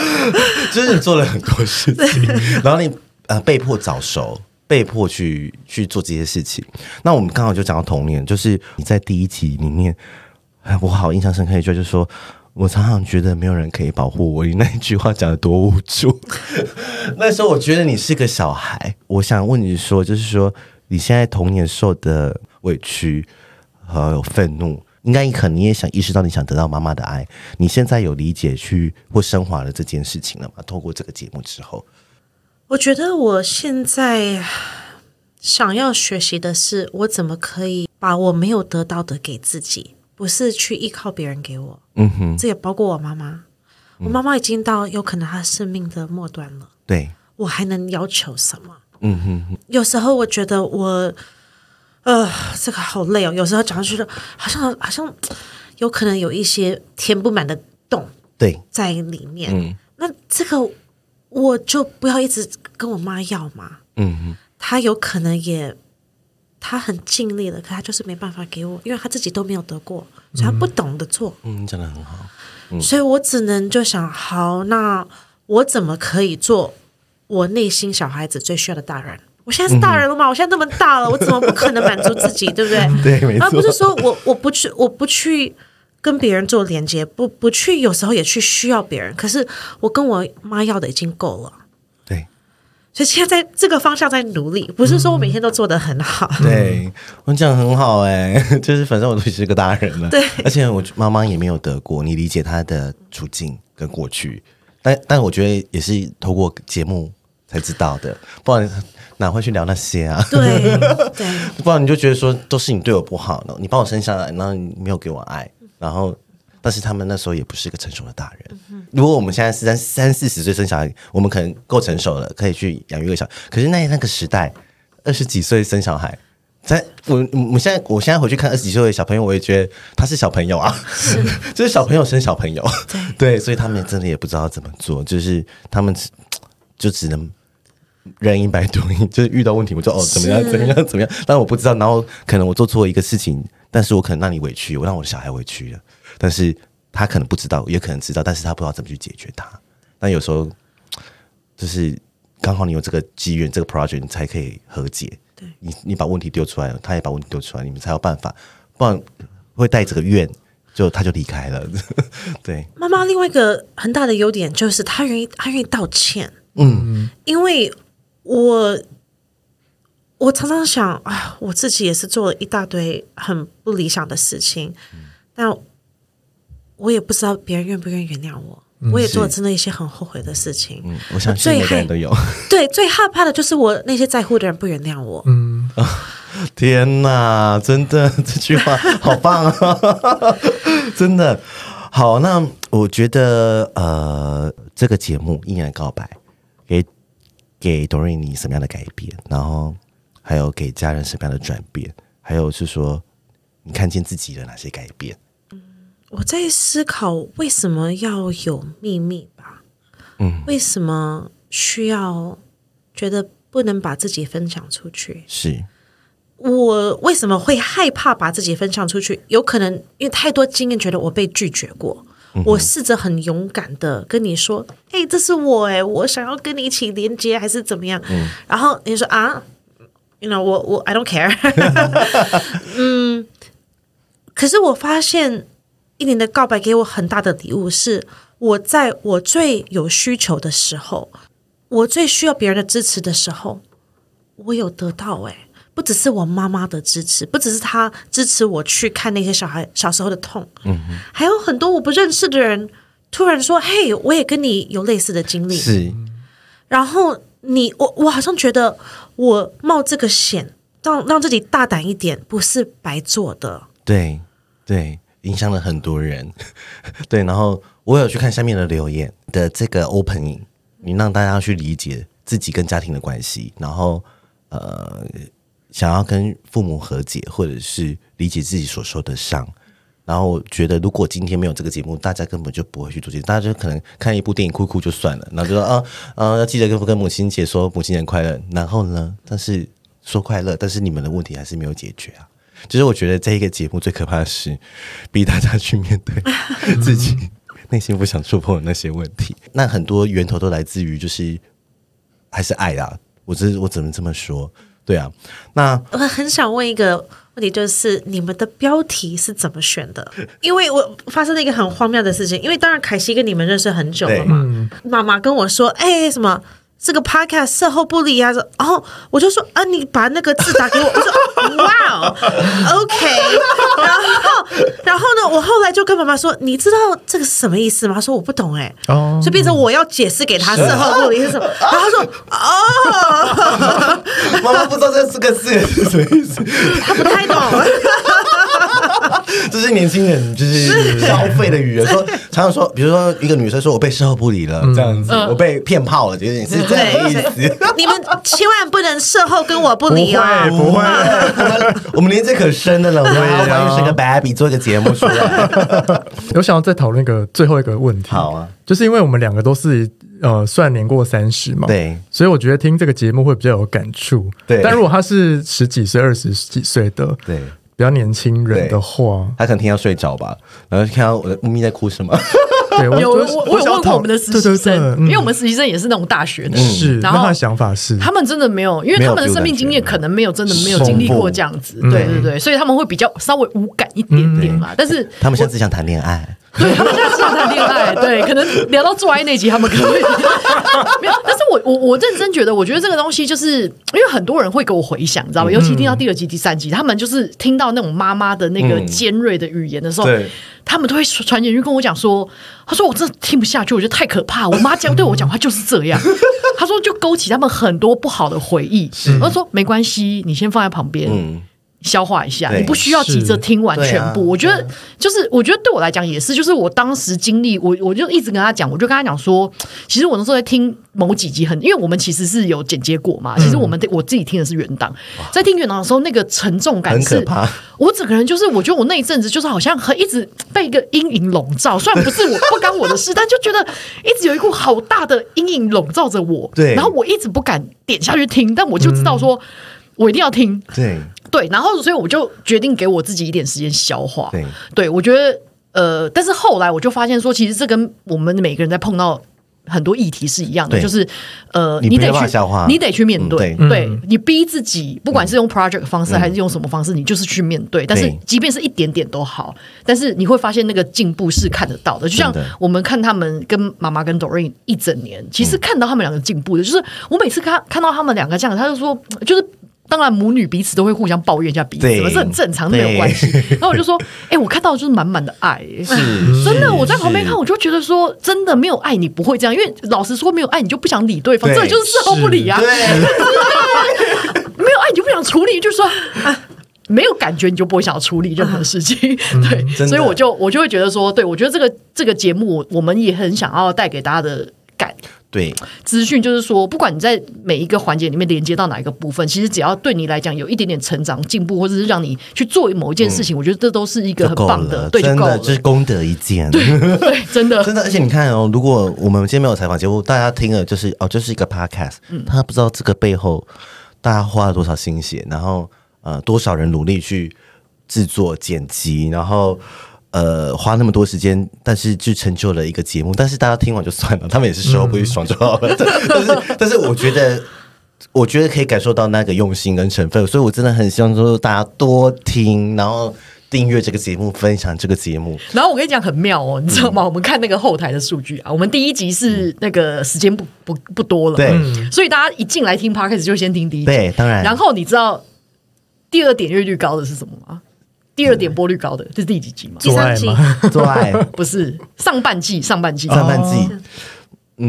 就是你做了很多事情，然后你呃被迫早熟，被迫去去做这些事情。那我们刚好就讲到童年，就是你在第一集里面，我好印象深刻一句就是说。我常常觉得没有人可以保护我，你那一句话讲的多无助。那时候我觉得你是个小孩，我想问你说，就是说你现在童年受的委屈和有愤怒，应该可能你也想意识到你想得到妈妈的爱。你现在有理解去或升华了这件事情了吗？透过这个节目之后，我觉得我现在想要学习的是，我怎么可以把我没有得到的给自己。不是去依靠别人给我，嗯哼，这也包括我妈妈。我妈妈已经到有可能她生命的末端了，对，我还能要求什么？嗯哼，有时候我觉得我，呃，这个好累哦。有时候讲觉得好像好像有可能有一些填不满的洞，对，在里面。嗯，那这个我就不要一直跟我妈要嘛。嗯哼，她有可能也。他很尽力了，可他就是没办法给我，因为他自己都没有得过，所以他不懂得做。嗯，讲的很好。嗯，所以我只能就想，好，那我怎么可以做我内心小孩子最需要的大人？我现在是大人了嘛？嗯，我现在那么大了，我怎么不可能满足自己？对不对？对，没错。而不是说我我不去，我不去跟别人做连接，不不去，有时候也去需要别人。可是我跟我妈要的已经够了。所以现在在这个方向在努力，不是说我每天都做得很好。嗯、对我讲很好哎、欸，就是反正我都是个大人了。对，而且我妈妈也没有得过，你理解她的处境跟过去，但但我觉得也是透过节目才知道的，不然哪会去聊那些啊？对对，不然你就觉得说都是你对我不好呢，你把我生下来，然后你没有给我爱，然后。但是他们那时候也不是一个成熟的大人。如果我们现在是三三四十岁生小孩，我们可能够成熟了，可以去养育一个小孩。可是那那个时代，二十几岁生小孩，在我我现在我现在回去看二十几岁的小朋友，我也觉得他是小朋友啊，是 就是小朋友生小朋友。对，所以他们真的也不知道怎么做，就是他们只就只能任一百度，就是遇到问题我就哦怎么样怎么样怎么样，但我不知道，然后可能我做错一个事情，但是我可能让你委屈，我让我的小孩委屈了。但是他可能不知道，也可能知道，但是他不知道怎么去解决它。但有时候就是刚好你有这个机缘，这个 project，你才可以和解。对，你你把问题丢出来了，他也把问题丢出来，你们才有办法，不然会带着个怨，就他就离开了。对，妈妈另外一个很大的优点就是她愿意，她愿意道歉。嗯，因为我我常常想啊，我自己也是做了一大堆很不理想的事情，嗯、但。我也不知道别人愿不愿意原谅我，嗯、我也做了真的一些很后悔的事情。嗯，我相信每个人都有。对，最害怕的就是我那些在乎的人不原谅我。嗯，天哪，真的这句话好棒啊！真的好。那我觉得，呃，这个节目《一年告白》给给 Doreen 你什么样的改变？然后还有给家人什么样的转变？还有是说你看见自己的哪些改变？我在思考为什么要有秘密吧？嗯，为什么需要觉得不能把自己分享出去？是我为什么会害怕把自己分享出去？有可能因为太多经验，觉得我被拒绝过，我试着很勇敢的跟你说，哎、欸，这是我哎，我想要跟你一起连接，还是怎么样？嗯、然后你说啊，you know，我我 I don't care，嗯，可是我发现一年的告白给我很大的礼物，是我在我最有需求的时候，我最需要别人的支持的时候，我有得到哎。不只是我妈妈的支持，不只是她支持我去看那些小孩小时候的痛，嗯，还有很多我不认识的人突然说：“嘿，我也跟你有类似的经历。”是，然后你我我好像觉得我冒这个险，让让自己大胆一点，不是白做的。对对，影响了很多人。对，然后我有去看下面的留言的这个 opening，你让大家去理解自己跟家庭的关系，然后呃。想要跟父母和解，或者是理解自己所受的伤，然后我觉得，如果今天没有这个节目，大家根本就不会去做这些，大家就可能看一部电影哭哭就算了，然后就说啊啊，要记得跟跟母亲节说母亲节快乐。然后呢，但是说快乐，但是你们的问题还是没有解决啊。就是我觉得这一个节目最可怕的是逼大家去面对 自己内心不想触碰的那些问题。那很多源头都来自于就是还是爱啊，我这我只能这么说？对啊，那我很想问一个问题，就是你们的标题是怎么选的？因为我发生了一个很荒谬的事情，因为当然凯西跟你们认识很久了嘛，妈妈跟我说，哎，什么？这个 podcast 售后不理啊，然后我就说啊，你把那个字打给我，我说哇哦，OK，然后然后呢，我后来就跟妈妈说，你知道这个是什么意思吗？她说我不懂哎，哦，所以变成我要解释给他售后不理是什么，然后他说哦，妈妈不知道这四个字是什么意思，他不太懂。这是年轻人就是消费的语言，说常常说，比如说一个女生说我被售后不理了，这样子，我被骗炮了，觉得你是这样的意思。你们千万不能售后跟我不理哦，不会，我们年纪可深的了，我们欢迎是个 baby 做一个节目出来。我想要再讨论一个最后一个问题，好啊，就是因为我们两个都是呃算年过三十嘛，对，所以我觉得听这个节目会比较有感触，对。但如果他是十几岁、二十几岁的，对。比较年轻人的话，他可能听到睡着吧，然后看到我的咪咪在哭什么？对，我有我，我，有问过我们的实习生，嗯、因为我们实习生也是那种大学的，是、嗯。然后他的想法是，他们真的没有，因为他们的生命经验可能没有真的没有经历过这样子，对对对，所以他们会比较稍微无感一点点嘛。但是他们现在只想谈恋爱。对，他们现在是想谈恋爱，对，可能聊到做爱那集，他们可能会 没有。但是我我我认真觉得，我觉得这个东西就是因为很多人会给我回想，你知道吗？尤其听到第二集、第三集，他们就是听到那种妈妈的那个尖锐的语言的时候，嗯、他们都会传简讯跟我讲说：“他说我真的听不下去，我觉得太可怕。我妈讲对我讲话就是这样。”他说就勾起他们很多不好的回忆。我说没关系，你先放在旁边。嗯消化一下，你不需要急着听完全部。我觉得就是，我觉得对我来讲也是，就是我当时经历，我我就一直跟他讲，我就跟他讲说，其实我那时候在听某几集很，因为我们其实是有剪接过嘛，其实我们我自己听的是原档，在听原档的时候，那个沉重感是，我整个人就是，我觉得我那一阵子就是好像很一直被一个阴影笼罩，虽然不是我 不干我的事，但就觉得一直有一股好大的阴影笼罩着我，对，然后我一直不敢点下去听，但我就知道说我一定要听，对。对，然后所以我就决定给我自己一点时间消化。对，对我觉得呃，但是后来我就发现说，其实这跟我们每个人在碰到很多议题是一样的，就是呃，你得去消化，你得去面对。对，你逼自己，不管是用 project 方式还是用什么方式，你就是去面对。但是即便是一点点都好，但是你会发现那个进步是看得到的。就像我们看他们跟妈妈跟 Doreen 一整年，其实看到他们两个进步的，就是我每次看看到他们两个这样，他就说就是。当然，母女彼此都会互相抱怨一下彼此，这很正常，没有关系。然后我就说：“哎、欸，我看到就是满满的爱，是真的。我在旁边看，我就觉得说，真的没有爱你不会这样，因为老实说，没有爱你就不想理对方，对这就是事后不理啊。没有爱你就不想处理，就是说啊，没有感觉你就不会想要处理任何事情。对，所以我就我就会觉得说，对我觉得这个这个节目，我们也很想要带给大家的感。”对，资讯就是说，不管你在每一个环节里面连接到哪一个部分，其实只要对你来讲有一点点成长进步，或者是让你去做某一件事情，嗯、我觉得这都是一个很棒的，对，真的就是功德一件。对，对，真的，真的。而且你看哦，如果我们今天没有采访节目，大家听了就是哦，就是一个 podcast，嗯，他不知道这个背后大家花了多少心血，然后呃，多少人努力去制作剪辑，然后。呃花那么多时间，但是就成就了一个节目。但是大家听完就算了，他们也是时候不会爽就好了。嗯、但是但是我觉得，我觉得可以感受到那个用心跟成分，所以我真的很希望说大家多听，然后。订阅这个节目，分享这个节目。然后我跟你讲很妙哦，你知道吗？嗯、我们看那个后台的数据啊，我们第一集是那个时间不不不多了，对，所以大家一进来听 Podcast 就先听第一集，对，当然。然后你知道第二点阅率高的是什么吗？第二点播率高的这是第几集嘛？第三季，做爱。不是上半季，上半季，上半季。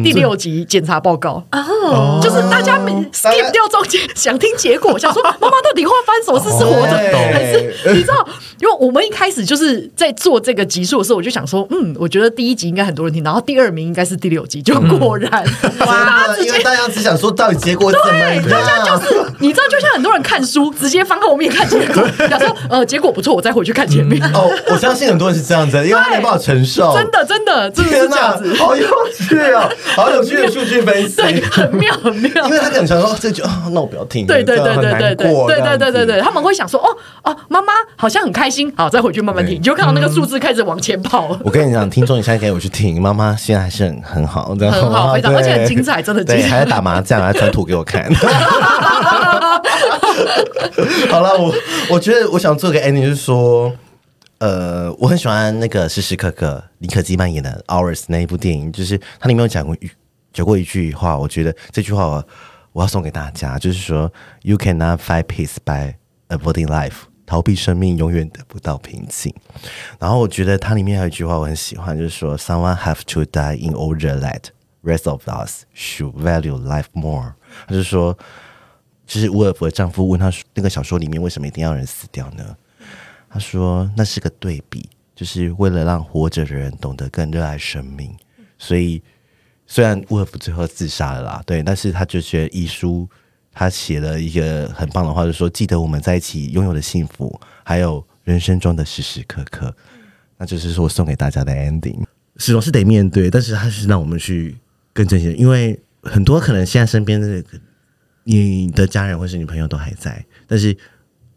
第六集检查报告哦，就是大家没 skip 掉中间想听结果，想说 妈妈到底会发生什么事？是活着还是你知道？因为我们一开始就是在做这个集数的时候，我就想说，嗯，我觉得第一集应该很多人听，然后第二名应该是第六集，就果然 哇，因为大家只想说到底结果怎么样？大家就是你知道，就像很多人看书，直接翻后面看结果，想说呃结果不错，我再回去看前面。哦，我相信很多人是这样子，因为他没办法承受。真的，真的，真的是这样子，好有趣哦。好有趣的数据分析，很妙很妙。因为他可能想说，这就那我不要听。对对对对对对对对对对对，他们会想说，哦哦，妈妈好像很开心，好，再回去慢慢听，你就看到那个数字开始往前跑。我跟你讲，听众，你现在可以回去听，妈妈现在还是很很好，很好，非常而且很精彩，真的精彩，还在打麻将，还传图给我看。好了，我我觉得我想做个 ending，就是说。呃，我很喜欢那个时时刻刻妮可基扮演的《Hours》那一部电影，就是它里面有讲过讲过一句话，我觉得这句话我我要送给大家，就是说 “You cannot fight peace by avoiding life”，逃避生命永远得不到平静。然后我觉得它里面还有一句话我很喜欢，就是说 “Someone have to die in order that rest of us should value life more”。他就说，就是伍尔夫的丈夫问他那个小说里面为什么一定要人死掉呢？他说：“那是个对比，就是为了让活着的人懂得更热爱生命。所以，虽然伍尔夫最后自杀了啦，对，但是他就觉得遗书，他写了一个很棒的话，就说记得我们在一起拥有的幸福，还有人生中的时时刻刻。那就是说我送给大家的 ending。始终是得面对，但是他是让我们去更珍惜，因为很多可能现在身边的你的家人或是女朋友都还在，但是。”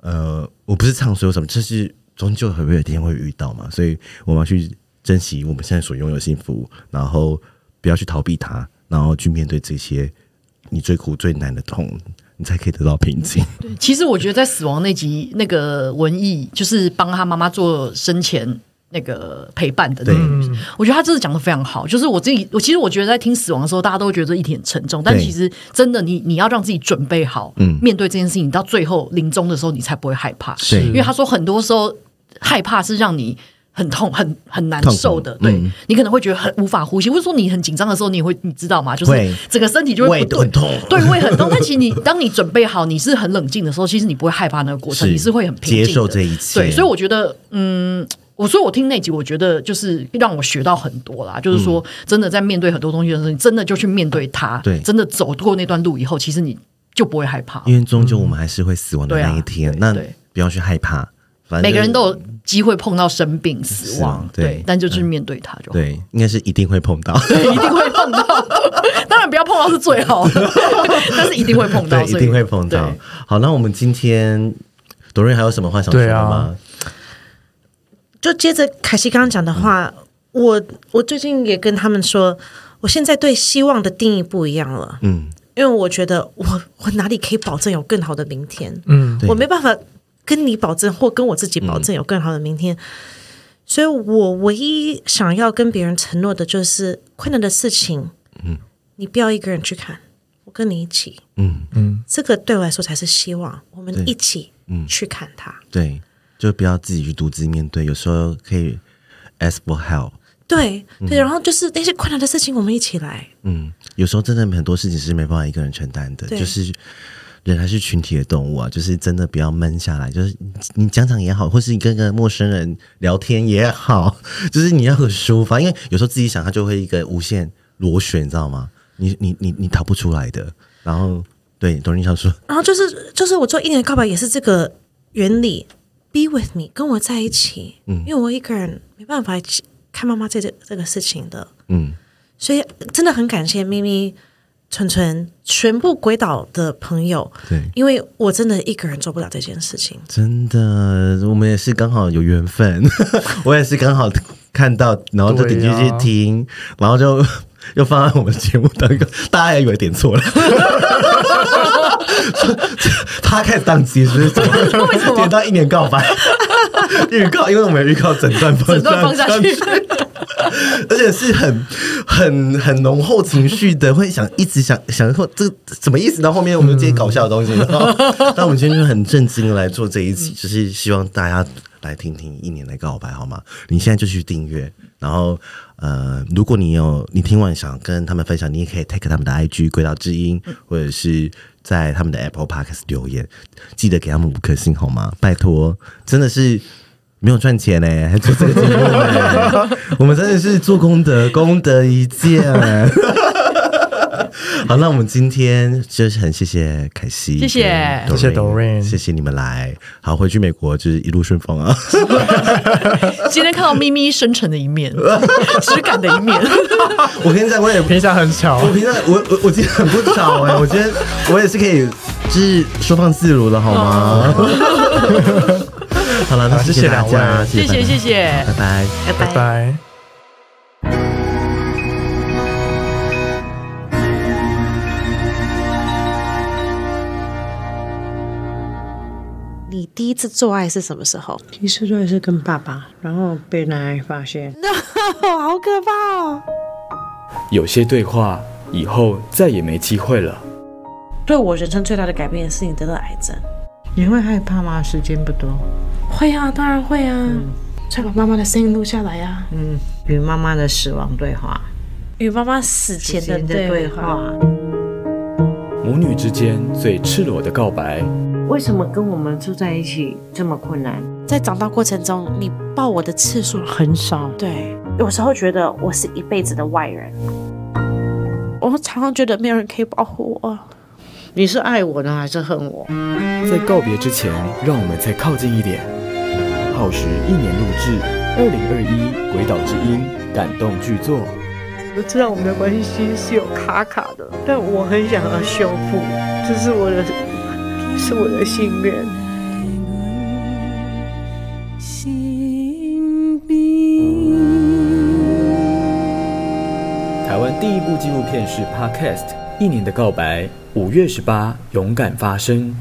呃，我不是唱所有什么，就是终究会有一天会遇到嘛，所以我们要去珍惜我们现在所拥有幸福，然后不要去逃避它，然后去面对这些你最苦最难的痛，你才可以得到平静。对，其实我觉得在死亡那集，那个文艺就是帮他妈妈做生前。那个陪伴的，对，我觉得他真的讲的非常好。就是我自己，我其实我觉得在听死亡的时候，大家都会觉得一点很沉重，但其实真的，你你要让自己准备好，嗯，面对这件事情，到最后临终的时候，你才不会害怕。是，因为他说很多时候害怕是让你很痛、很很难受的。对，你可能会觉得很无法呼吸，或者说你很紧张的时候，你会你知道吗？就是整个身体就会不很痛，对，会很痛。但其实你当你准备好，你是很冷静的时候，其实你不会害怕那个过程，你是会很平静接受这一切。对，所以我觉得，嗯。我说，我听那集，我觉得就是让我学到很多啦。就是说，真的在面对很多东西的时候，你真的就去面对它。对，真的走过那段路以后，其实你就不会害怕。因为终究我们还是会死亡的那一天，那不要去害怕。反正每个人都有机会碰到生病、死亡，对，但就去面对它就好。对，应该是一定会碰到，对，一定会碰到。当然不要碰到是最好的，但是一定会碰到，一定会碰到。好，那我们今天朵瑞还有什么话想说的吗？就接着凯西刚刚讲的话，嗯、我我最近也跟他们说，我现在对希望的定义不一样了。嗯，因为我觉得我我哪里可以保证有更好的明天？嗯，我没办法跟你保证或跟我自己保证有更好的明天，嗯、所以我唯一想要跟别人承诺的就是困难的事情，嗯，你不要一个人去看，我跟你一起，嗯。嗯，这个对我来说才是希望，我们一起嗯。去看它，对。就不要自己去独自面对，有时候可以 ask for help。对对，然后就是那些困难的事情，我们一起来。嗯，有时候真的很多事情是没办法一个人承担的，就是人还是群体的动物啊，就是真的不要闷下来。就是你讲讲也好，或是你跟个陌生人聊天也好，就是你要很抒发，因为有时候自己想，他就会一个无限螺旋，你知道吗？你你你你逃不出来的。然后对，董林想说，然后就是就是我做一年告白也是这个原理。Be with me，跟我在一起，嗯，因为我一个人没办法看妈妈这这这个事情的，嗯，所以真的很感谢咪咪，纯纯全部鬼岛的朋友，对，因为我真的一个人做不了这件事情。真的，我们也是刚好有缘分，我也是刚好看到，然后就点进去听，啊、然后就 又放在我们节目当中，大家也以为点错了，他开始当机是不是？为什么点到一年告白预告？因为我们有预告整段整段放下去。而且是很、很、很浓厚情绪的，会想一直想想说这什么意思？到后面我们这些搞笑的东西，那我们今天就很正经的来做这一集，就是希望大家来听听一年的告白，好吗？你现在就去订阅，然后呃，如果你有你听完想跟他们分享，你也可以 take 他们的 IG 轨道之音，或者是在他们的 Apple Podcast 留言，记得给他们五颗星好吗？拜托，真的是。没有赚钱呢，还做这个节目呢。我们真的是做功德，功德一件。好，那我们今天就是很谢谢凯西，谢谢，谢谢 Doreen，谢谢你们来。好，回去美国就是一路顺风啊。今天看到咪咪深沉的一面，质感的一面。我跟你讲，我也平常很巧，我平常我我我今天很不巧哎，我今天我也是可以，就是收放自如的好吗？好了，那谢谢大家，谢谢谢谢，拜拜拜拜。你第一次做爱是什么时候？第一次做爱是跟爸爸，然后被奶奶发现，那好可怕哦。有些对话以后再也没机会了。对我人生最大的改变是你得了癌症。你会害怕吗？时间不多。会啊，当然会啊。再、嗯、把妈妈的声音录下来呀、啊。嗯，与妈妈的死亡对话，与妈妈死前的对话。母女之间最赤裸的告白。为什么跟我们住在一起这么困难？在长大过程中，你抱我的次数很少。对，有时候觉得我是一辈子的外人。我常常觉得没有人可以保护我。你是爱我呢，还是恨我？在告别之前，让我们再靠近一点。耗时一年录制，二零二一鬼岛之音感动剧作。我知道我们的关系是有卡卡的，但我很想要修复，这是我的，是我的心愿。台湾第一部纪录片是 Podcast。一年的告白，五月十八，勇敢发声。